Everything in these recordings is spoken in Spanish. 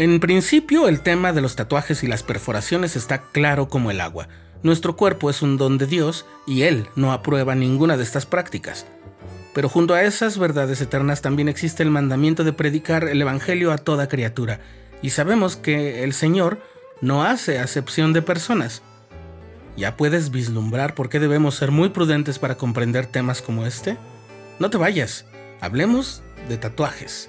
En principio, el tema de los tatuajes y las perforaciones está claro como el agua. Nuestro cuerpo es un don de Dios y Él no aprueba ninguna de estas prácticas. Pero junto a esas verdades eternas también existe el mandamiento de predicar el Evangelio a toda criatura. Y sabemos que el Señor no hace acepción de personas. ¿Ya puedes vislumbrar por qué debemos ser muy prudentes para comprender temas como este? No te vayas, hablemos de tatuajes.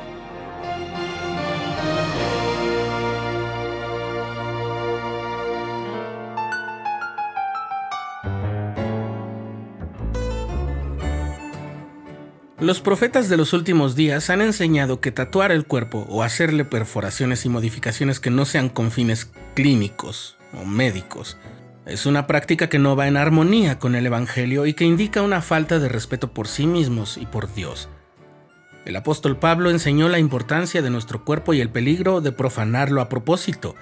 Los profetas de los últimos días han enseñado que tatuar el cuerpo o hacerle perforaciones y modificaciones que no sean con fines clínicos o médicos es una práctica que no va en armonía con el Evangelio y que indica una falta de respeto por sí mismos y por Dios. El apóstol Pablo enseñó la importancia de nuestro cuerpo y el peligro de profanarlo a propósito.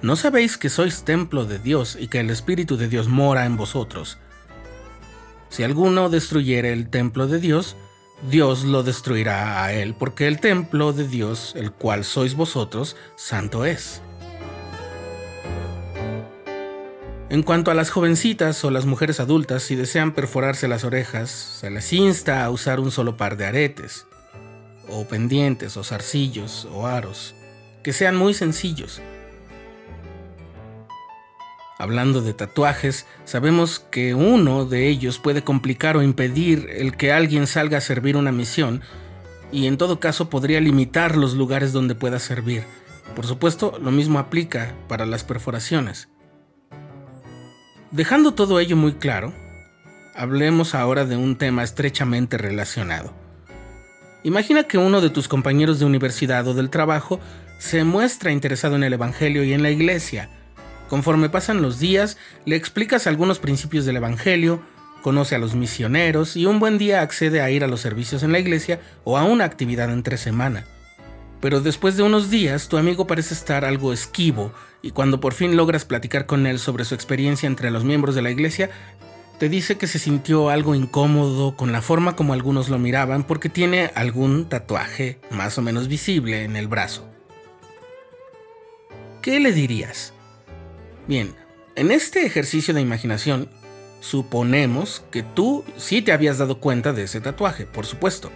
¿No sabéis que sois templo de Dios y que el Espíritu de Dios mora en vosotros? Si alguno destruyere el templo de Dios, Dios lo destruirá a él, porque el templo de Dios, el cual sois vosotros, santo es. En cuanto a las jovencitas o las mujeres adultas, si desean perforarse las orejas, se les insta a usar un solo par de aretes, o pendientes, o zarcillos, o aros, que sean muy sencillos, Hablando de tatuajes, sabemos que uno de ellos puede complicar o impedir el que alguien salga a servir una misión y en todo caso podría limitar los lugares donde pueda servir. Por supuesto, lo mismo aplica para las perforaciones. Dejando todo ello muy claro, hablemos ahora de un tema estrechamente relacionado. Imagina que uno de tus compañeros de universidad o del trabajo se muestra interesado en el Evangelio y en la iglesia, Conforme pasan los días, le explicas algunos principios del Evangelio, conoce a los misioneros y un buen día accede a ir a los servicios en la iglesia o a una actividad entre semana. Pero después de unos días, tu amigo parece estar algo esquivo y cuando por fin logras platicar con él sobre su experiencia entre los miembros de la iglesia, te dice que se sintió algo incómodo con la forma como algunos lo miraban porque tiene algún tatuaje más o menos visible en el brazo. ¿Qué le dirías? Bien, en este ejercicio de imaginación, suponemos que tú sí te habías dado cuenta de ese tatuaje, por supuesto.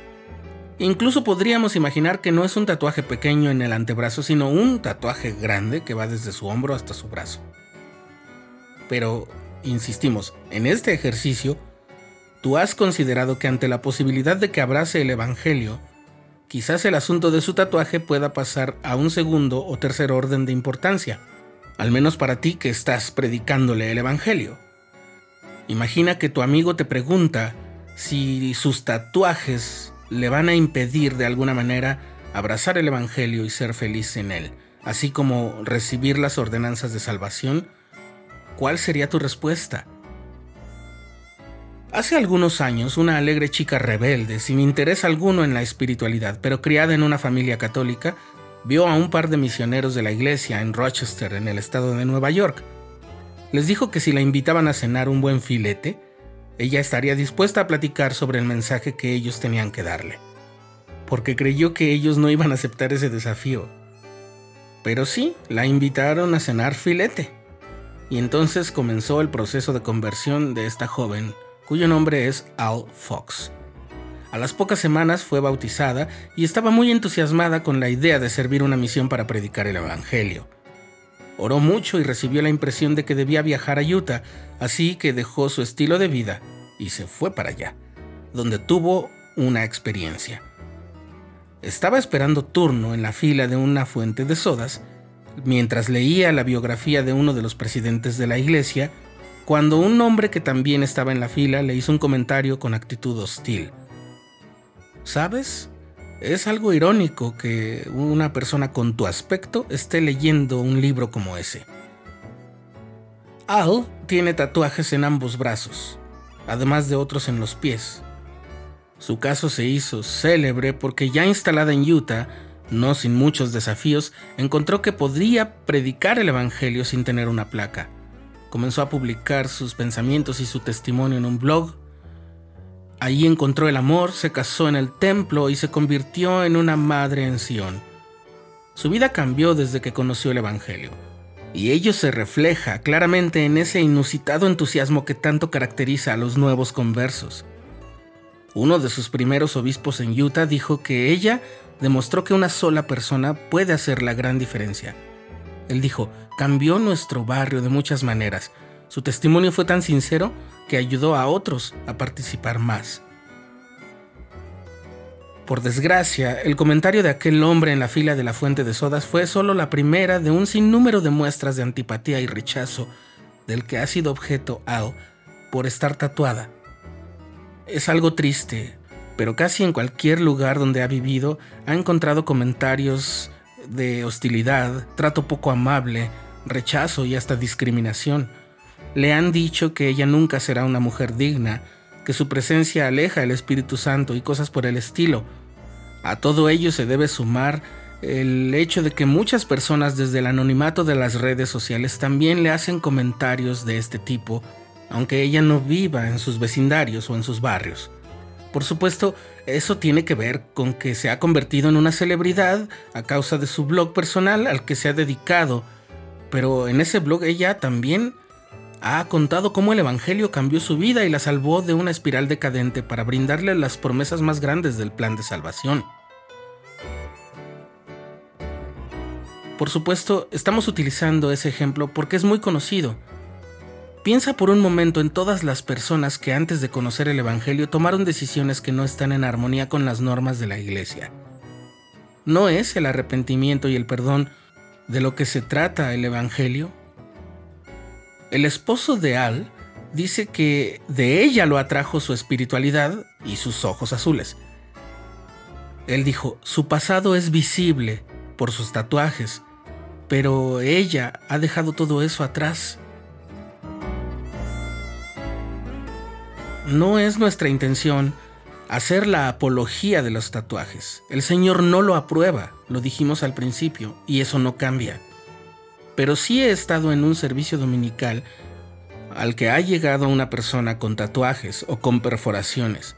Incluso podríamos imaginar que no es un tatuaje pequeño en el antebrazo, sino un tatuaje grande que va desde su hombro hasta su brazo. Pero, insistimos, en este ejercicio, tú has considerado que ante la posibilidad de que abrace el Evangelio, quizás el asunto de su tatuaje pueda pasar a un segundo o tercer orden de importancia al menos para ti que estás predicándole el Evangelio. Imagina que tu amigo te pregunta si sus tatuajes le van a impedir de alguna manera abrazar el Evangelio y ser feliz en él, así como recibir las ordenanzas de salvación. ¿Cuál sería tu respuesta? Hace algunos años, una alegre chica rebelde, sin interés alguno en la espiritualidad, pero criada en una familia católica, vio a un par de misioneros de la iglesia en Rochester, en el estado de Nueva York. Les dijo que si la invitaban a cenar un buen filete, ella estaría dispuesta a platicar sobre el mensaje que ellos tenían que darle, porque creyó que ellos no iban a aceptar ese desafío. Pero sí, la invitaron a cenar filete. Y entonces comenzó el proceso de conversión de esta joven, cuyo nombre es Al Fox. A las pocas semanas fue bautizada y estaba muy entusiasmada con la idea de servir una misión para predicar el Evangelio. Oró mucho y recibió la impresión de que debía viajar a Utah, así que dejó su estilo de vida y se fue para allá, donde tuvo una experiencia. Estaba esperando turno en la fila de una fuente de sodas, mientras leía la biografía de uno de los presidentes de la iglesia, cuando un hombre que también estaba en la fila le hizo un comentario con actitud hostil. ¿Sabes? Es algo irónico que una persona con tu aspecto esté leyendo un libro como ese. Al tiene tatuajes en ambos brazos, además de otros en los pies. Su caso se hizo célebre porque ya instalada en Utah, no sin muchos desafíos, encontró que podría predicar el Evangelio sin tener una placa. Comenzó a publicar sus pensamientos y su testimonio en un blog. Allí encontró el amor, se casó en el templo y se convirtió en una madre en Sion. Su vida cambió desde que conoció el Evangelio, y ello se refleja claramente en ese inusitado entusiasmo que tanto caracteriza a los nuevos conversos. Uno de sus primeros obispos en Utah dijo que ella demostró que una sola persona puede hacer la gran diferencia. Él dijo, cambió nuestro barrio de muchas maneras. Su testimonio fue tan sincero que ayudó a otros a participar más. Por desgracia, el comentario de aquel hombre en la fila de la fuente de sodas fue solo la primera de un sinnúmero de muestras de antipatía y rechazo del que ha sido objeto Al por estar tatuada es algo triste, pero casi en cualquier lugar donde ha vivido ha encontrado comentarios de hostilidad, trato poco amable, rechazo y hasta discriminación. Le han dicho que ella nunca será una mujer digna, que su presencia aleja el Espíritu Santo y cosas por el estilo. A todo ello se debe sumar el hecho de que muchas personas desde el anonimato de las redes sociales también le hacen comentarios de este tipo aunque ella no viva en sus vecindarios o en sus barrios. Por supuesto, eso tiene que ver con que se ha convertido en una celebridad a causa de su blog personal al que se ha dedicado, pero en ese blog ella también ha contado cómo el Evangelio cambió su vida y la salvó de una espiral decadente para brindarle las promesas más grandes del plan de salvación. Por supuesto, estamos utilizando ese ejemplo porque es muy conocido, Piensa por un momento en todas las personas que antes de conocer el Evangelio tomaron decisiones que no están en armonía con las normas de la Iglesia. ¿No es el arrepentimiento y el perdón de lo que se trata el Evangelio? El esposo de Al dice que de ella lo atrajo su espiritualidad y sus ojos azules. Él dijo, su pasado es visible por sus tatuajes, pero ella ha dejado todo eso atrás No es nuestra intención hacer la apología de los tatuajes. El Señor no lo aprueba, lo dijimos al principio, y eso no cambia. Pero sí he estado en un servicio dominical al que ha llegado una persona con tatuajes o con perforaciones.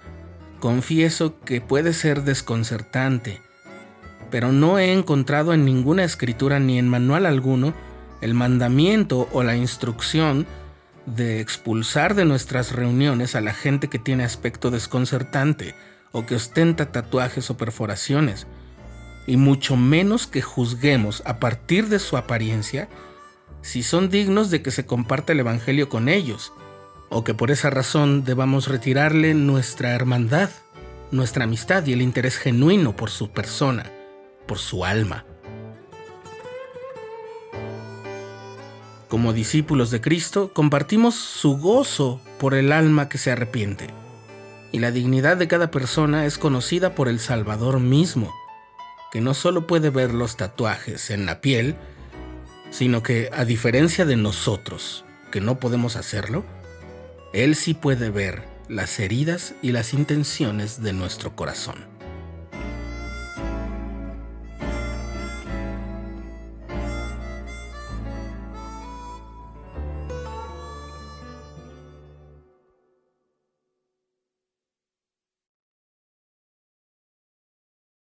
Confieso que puede ser desconcertante, pero no he encontrado en ninguna escritura ni en manual alguno el mandamiento o la instrucción de expulsar de nuestras reuniones a la gente que tiene aspecto desconcertante o que ostenta tatuajes o perforaciones, y mucho menos que juzguemos a partir de su apariencia si son dignos de que se comparta el Evangelio con ellos, o que por esa razón debamos retirarle nuestra hermandad, nuestra amistad y el interés genuino por su persona, por su alma. Como discípulos de Cristo, compartimos su gozo por el alma que se arrepiente. Y la dignidad de cada persona es conocida por el Salvador mismo, que no solo puede ver los tatuajes en la piel, sino que, a diferencia de nosotros, que no podemos hacerlo, Él sí puede ver las heridas y las intenciones de nuestro corazón.